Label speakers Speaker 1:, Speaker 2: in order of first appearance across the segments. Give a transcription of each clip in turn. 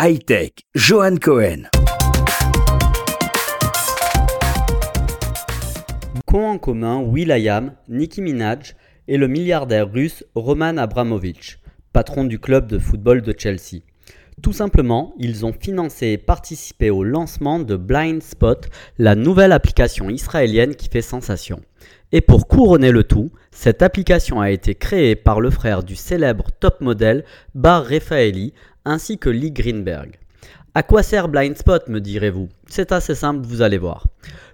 Speaker 1: Hightech, Johan Cohen.
Speaker 2: Qu'ont en commun Will.i.am, Nicki Minaj et le milliardaire russe Roman Abramovich, patron du club de football de Chelsea? Tout simplement, ils ont financé et participé au lancement de Blind Spot, la nouvelle application israélienne qui fait sensation. Et pour couronner le tout, cette application a été créée par le frère du célèbre top modèle Bar Refaeli ainsi que Lee Greenberg. À quoi sert Blindspot me direz-vous? C'est assez simple, vous allez voir.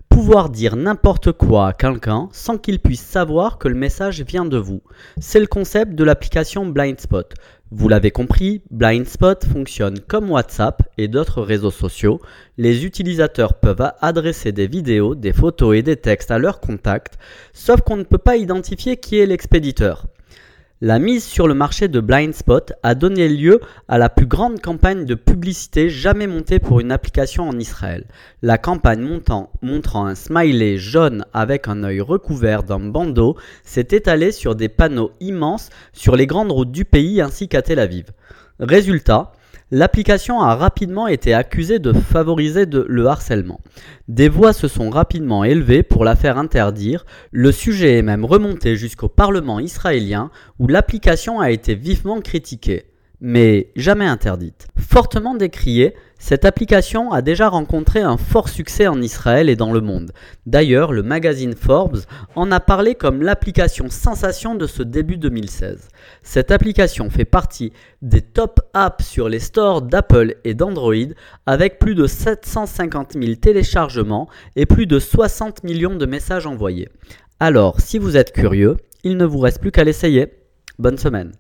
Speaker 2: Pouvoir dire n'importe quoi à quelqu'un sans qu'il puisse savoir que le message vient de vous. C'est le concept de l'application Blindspot. Vous l'avez compris, Blindspot fonctionne comme WhatsApp et d'autres réseaux sociaux. Les utilisateurs peuvent adresser des vidéos, des photos et des textes à leurs contacts, sauf qu'on ne peut pas identifier qui est l'expéditeur. La mise sur le marché de Blindspot a donné lieu à la plus grande campagne de publicité jamais montée pour une application en Israël. La campagne montant, montrant un smiley jaune avec un œil recouvert d'un bandeau s'est étalée sur des panneaux immenses sur les grandes routes du pays ainsi qu'à Tel Aviv. Résultat, l'application a rapidement été accusée de favoriser le harcèlement. Des voix se sont rapidement élevées pour la faire interdire, le sujet est même remonté jusqu'au Parlement israélien où l'application a été vivement critiquée mais jamais interdite. Fortement décriée, cette application a déjà rencontré un fort succès en Israël et dans le monde. D'ailleurs, le magazine Forbes en a parlé comme l'application sensation de ce début 2016. Cette application fait partie des top apps sur les stores d'Apple et d'Android avec plus de 750 000 téléchargements et plus de 60 millions de messages envoyés. Alors, si vous êtes curieux, il ne vous reste plus qu'à l'essayer. Bonne semaine.